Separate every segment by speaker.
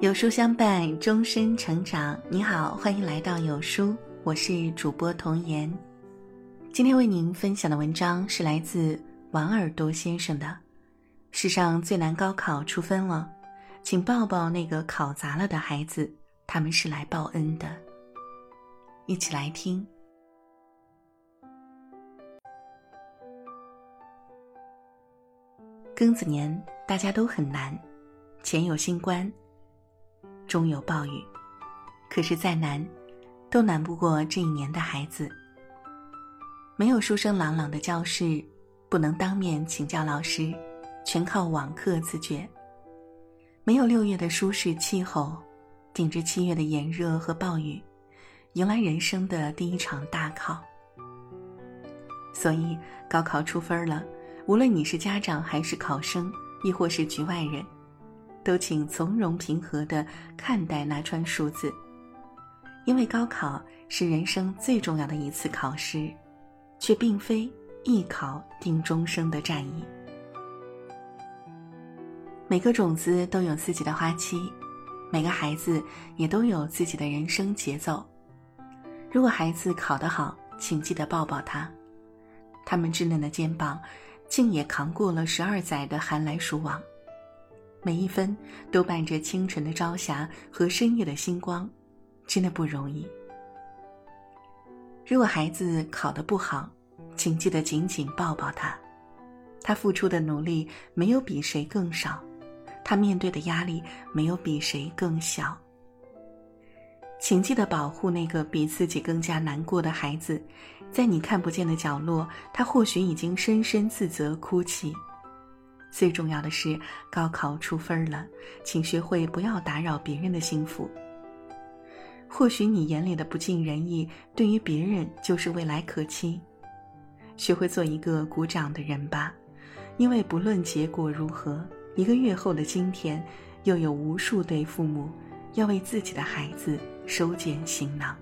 Speaker 1: 有书相伴，终身成长。你好，欢迎来到有书，我是主播童言。今天为您分享的文章是来自王耳朵先生的《世上最难高考出分了，请抱抱那个考砸了的孩子，他们是来报恩的》。一起来听。庚子年，大家都很难，前有新冠。中有暴雨，可是再难，都难不过这一年的孩子。没有书声朗朗的教室，不能当面请教老师，全靠网课自觉。没有六月的舒适气候，顶着七月的炎热和暴雨，迎来人生的第一场大考。所以，高考出分了，无论你是家长还是考生，亦或是局外人。都请从容平和的看待那串数字，因为高考是人生最重要的一次考试，却并非一考定终生的战役。每个种子都有自己的花期，每个孩子也都有自己的人生节奏。如果孩子考得好，请记得抱抱他，他们稚嫩的肩膀，竟也扛过了十二载的寒来暑往。每一分都伴着清晨的朝霞和深夜的星光，真的不容易。如果孩子考得不好，请记得紧紧抱抱他，他付出的努力没有比谁更少，他面对的压力没有比谁更小。请记得保护那个比自己更加难过的孩子，在你看不见的角落，他或许已经深深自责哭泣。最重要的是，高考出分了，请学会不要打扰别人的幸福。或许你眼里的不尽人意，对于别人就是未来可期。学会做一个鼓掌的人吧，因为不论结果如何，一个月后的今天，又有无数对父母要为自己的孩子收捡行囊。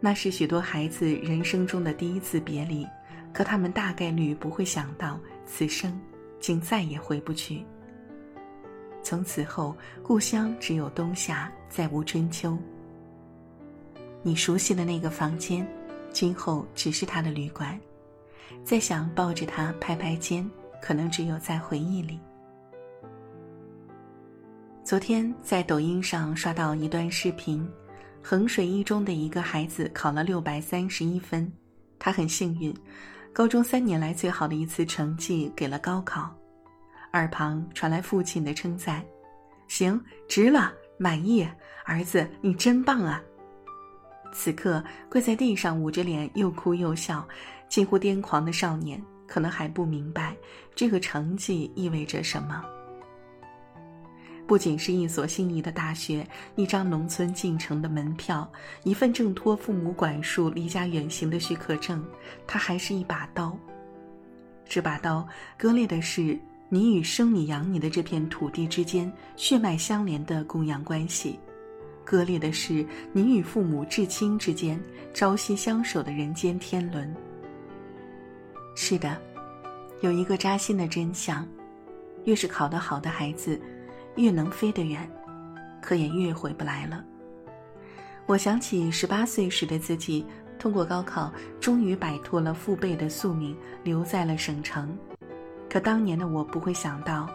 Speaker 1: 那是许多孩子人生中的第一次别离。可他们大概率不会想到，此生竟再也回不去。从此后，故乡只有冬夏，再无春秋。你熟悉的那个房间，今后只是他的旅馆。再想抱着他拍拍肩，可能只有在回忆里。昨天在抖音上刷到一段视频，衡水一中的一个孩子考了六百三十一分，他很幸运。高中三年来最好的一次成绩给了高考，耳旁传来父亲的称赞：“行，值了，满意，儿子你真棒啊！”此刻跪在地上捂着脸又哭又笑，近乎癫狂的少年，可能还不明白这个成绩意味着什么。不仅是一所心仪的大学，一张农村进城的门票，一份挣脱父母管束、离家远行的许可证，它还是一把刀。这把刀割裂的是你与生你养你的这片土地之间血脉相连的供养关系，割裂的是你与父母至亲之间朝夕相守的人间天伦。是的，有一个扎心的真相：越是考得好的孩子。越能飞得远，可也越回不来了。我想起十八岁时的自己，通过高考，终于摆脱了父辈的宿命，留在了省城。可当年的我不会想到，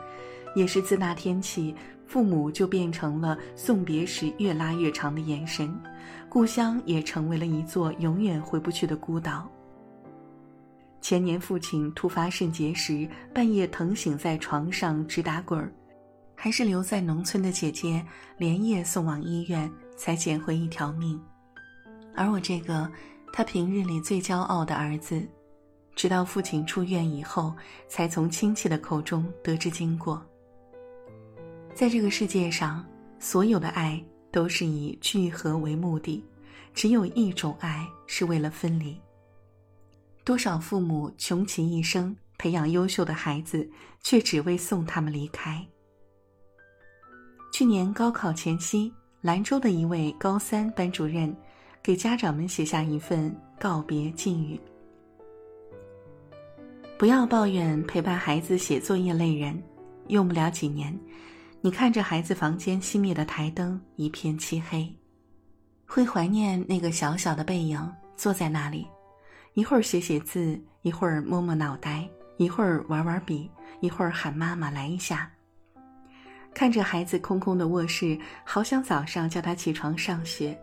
Speaker 1: 也是自那天起，父母就变成了送别时越拉越长的眼神，故乡也成为了一座永远回不去的孤岛。前年父亲突发肾结石，半夜疼醒在床上直打滚儿。还是留在农村的姐姐连夜送往医院，才捡回一条命。而我这个他平日里最骄傲的儿子，直到父亲出院以后，才从亲戚的口中得知经过。在这个世界上，所有的爱都是以聚合为目的，只有一种爱是为了分离。多少父母穷其一生培养优秀的孩子，却只为送他们离开。去年高考前夕，兰州的一位高三班主任给家长们写下一份告别寄语。不要抱怨陪伴孩子写作业累人，用不了几年，你看着孩子房间熄灭的台灯，一片漆黑，会怀念那个小小的背影，坐在那里，一会儿写写字，一会儿摸摸脑袋，一会儿玩玩笔，一会儿喊妈妈来一下。看着孩子空空的卧室，好想早上叫他起床上学，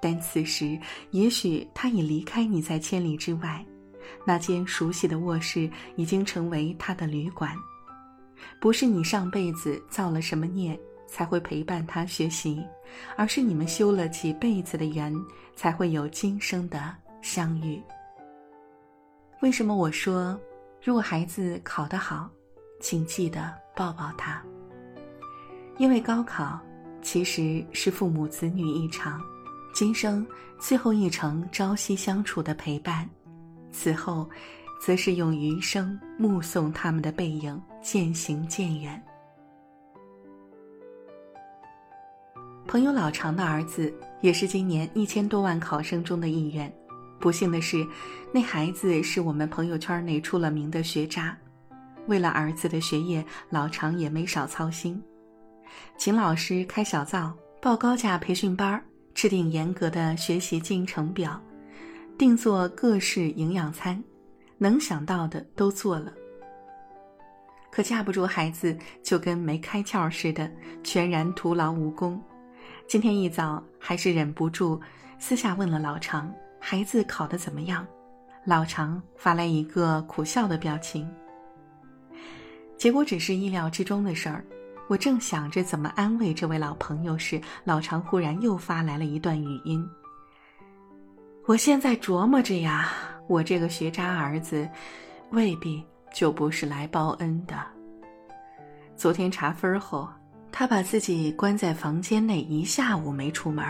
Speaker 1: 但此时也许他已离开你在千里之外，那间熟悉的卧室已经成为他的旅馆。不是你上辈子造了什么孽才会陪伴他学习，而是你们修了几辈子的缘，才会有今生的相遇。为什么我说，如果孩子考得好，请记得抱抱他。因为高考其实是父母子女一场，今生最后一程朝夕相处的陪伴，此后，则是用余生目送他们的背影渐行渐远。朋友老常的儿子也是今年一千多万考生中的一员，不幸的是，那孩子是我们朋友圈内出了名的学渣，为了儿子的学业，老常也没少操心。请老师开小灶，报高价培训班，制定严格的学习进程表，定做各式营养餐，能想到的都做了。可架不住孩子就跟没开窍似的，全然徒劳无功。今天一早还是忍不住私下问了老常：“孩子考得怎么样？”老常发来一个苦笑的表情。结果只是意料之中的事儿。我正想着怎么安慰这位老朋友时，老常忽然又发来了一段语音。我现在琢磨着呀，我这个学渣儿子，未必就不是来报恩的。昨天查分后，他把自己关在房间内一下午没出门，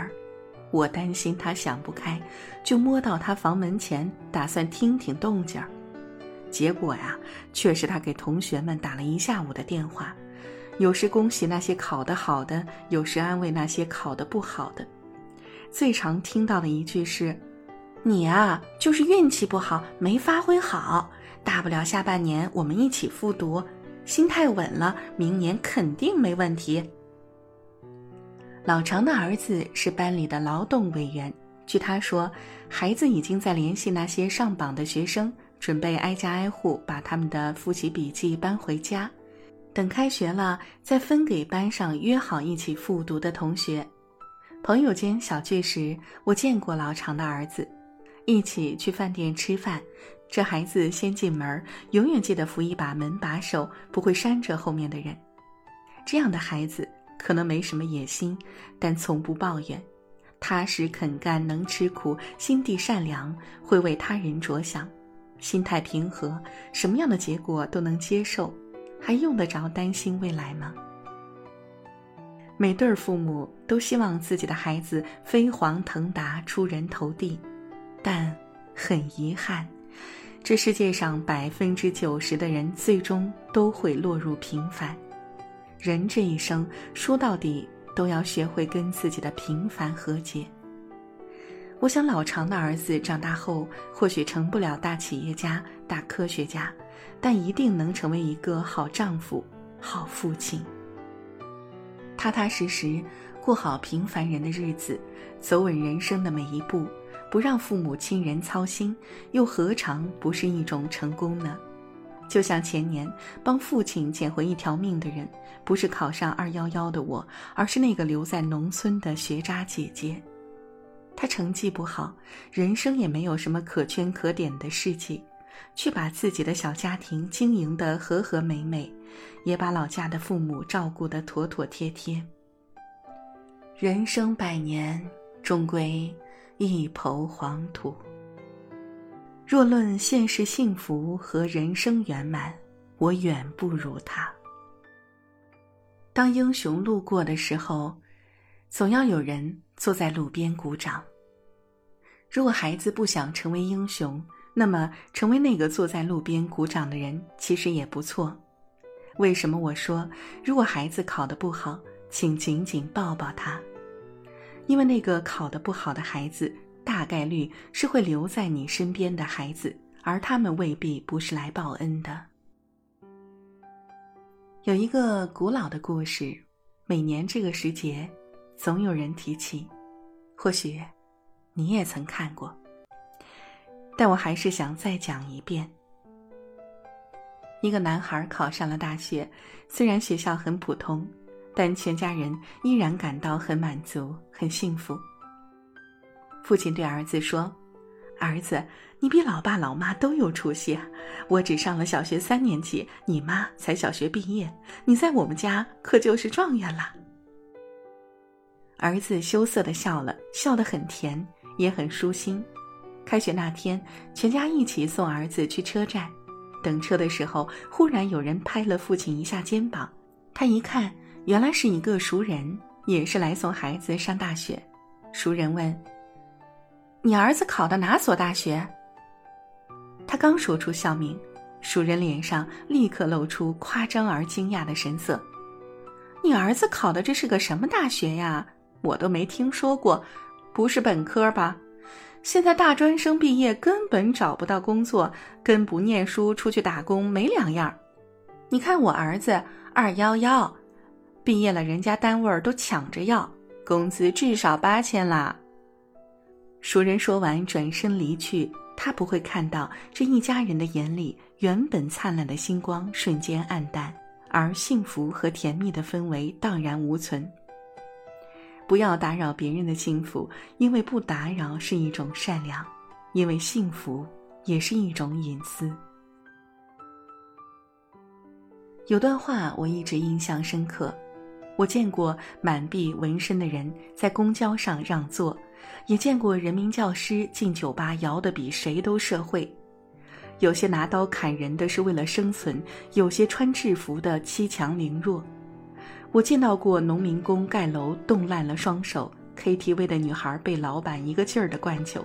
Speaker 1: 我担心他想不开，就摸到他房门前，打算听听动静儿。结果呀，却是他给同学们打了一下午的电话。有时恭喜那些考得好的，有时安慰那些考得不好的。最常听到的一句是：“你啊，就是运气不好，没发挥好。大不了下半年我们一起复读，心态稳了，明年肯定没问题。”老常的儿子是班里的劳动委员，据他说，孩子已经在联系那些上榜的学生，准备挨家挨户把他们的复习笔记搬回家。等开学了，再分给班上约好一起复读的同学。朋友间小聚时，我见过老常的儿子，一起去饭店吃饭。这孩子先进门，永远记得扶一把门把手，不会扇着后面的人。这样的孩子可能没什么野心，但从不抱怨，踏实肯干，能吃苦，心地善良，会为他人着想，心态平和，什么样的结果都能接受。还用得着担心未来吗？每对父母都希望自己的孩子飞黄腾达、出人头地，但很遗憾，这世界上百分之九十的人最终都会落入平凡。人这一生说到底都要学会跟自己的平凡和解。我想老常的儿子长大后或许成不了大企业家、大科学家。但一定能成为一个好丈夫、好父亲。踏踏实实过好平凡人的日子，走稳人生的每一步，不让父母亲人操心，又何尝不是一种成功呢？就像前年帮父亲捡回一条命的人，不是考上二幺幺的我，而是那个留在农村的学渣姐姐。她成绩不好，人生也没有什么可圈可点的事迹。却把自己的小家庭经营得和和美美，也把老家的父母照顾得妥妥帖帖。人生百年，终归一抔黄土。若论现实幸福和人生圆满，我远不如他。当英雄路过的时候，总要有人坐在路边鼓掌。如果孩子不想成为英雄，那么，成为那个坐在路边鼓掌的人，其实也不错。为什么我说，如果孩子考得不好，请紧紧抱抱他？因为那个考得不好的孩子，大概率是会留在你身边的孩子，而他们未必不是来报恩的。有一个古老的故事，每年这个时节，总有人提起，或许你也曾看过，但我还是想再讲一遍。一个男孩考上了大学，虽然学校很普通，但全家人依然感到很满足、很幸福。父亲对儿子说：“儿子，你比老爸老妈都有出息。我只上了小学三年级，你妈才小学毕业，你在我们家可就是状元了。”儿子羞涩的笑了笑得很甜，也很舒心。开学那天，全家一起送儿子去车站。等车的时候，忽然有人拍了父亲一下肩膀。他一看，原来是一个熟人，也是来送孩子上大学。熟人问：“你儿子考的哪所大学？”他刚说出校名，熟人脸上立刻露出夸张而惊讶的神色：“你儿子考的这是个什么大学呀？我都没听说过，不是本科吧？”现在大专生毕业根本找不到工作，跟不念书出去打工没两样。你看我儿子二幺幺，毕业了，人家单位都抢着要，工资至少八千啦。熟人说完转身离去，他不会看到这一家人的眼里原本灿烂的星光瞬间暗淡，而幸福和甜蜜的氛围荡然无存。不要打扰别人的幸福，因为不打扰是一种善良，因为幸福也是一种隐私。有段话我一直印象深刻，我见过满臂纹身的人在公交上让座，也见过人民教师进酒吧摇得比谁都社会，有些拿刀砍人的是为了生存，有些穿制服的欺强凌弱。我见到过农民工盖楼冻烂了双手，KTV 的女孩被老板一个劲儿的灌酒，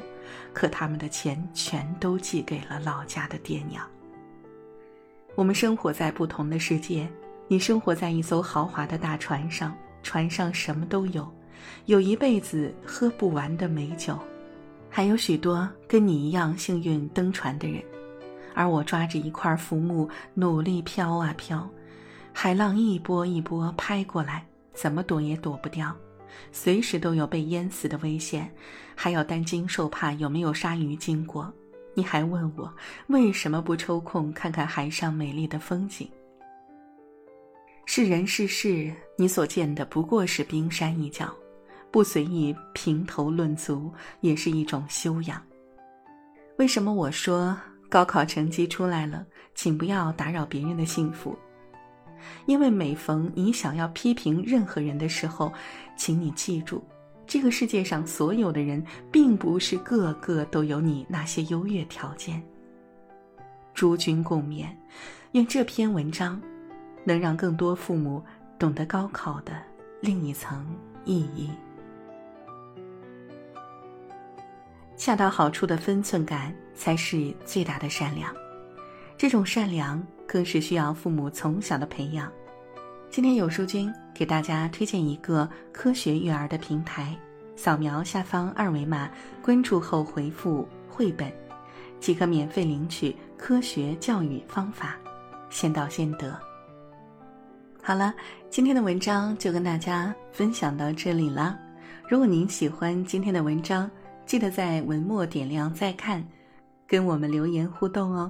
Speaker 1: 可他们的钱全都寄给了老家的爹娘。我们生活在不同的世界，你生活在一艘豪华的大船上，船上什么都有，有一辈子喝不完的美酒，还有许多跟你一样幸运登船的人，而我抓着一块浮木努力飘啊飘。海浪一波一波拍过来，怎么躲也躲不掉，随时都有被淹死的危险，还要担惊受怕有没有鲨鱼经过。你还问我为什么不抽空看看海上美丽的风景？是人是事，你所见的不过是冰山一角，不随意评头论足也是一种修养。为什么我说高考成绩出来了，请不要打扰别人的幸福？因为每逢你想要批评任何人的时候，请你记住，这个世界上所有的人，并不是个个都有你那些优越条件。诸君共勉，愿这篇文章能让更多父母懂得高考的另一层意义。恰到好处的分寸感，才是最大的善良。这种善良。更是需要父母从小的培养。今天有书君给大家推荐一个科学育儿的平台，扫描下方二维码关注后回复“绘本”，即可免费领取科学教育方法，先到先得。好了，今天的文章就跟大家分享到这里了。如果您喜欢今天的文章，记得在文末点亮再看，跟我们留言互动哦。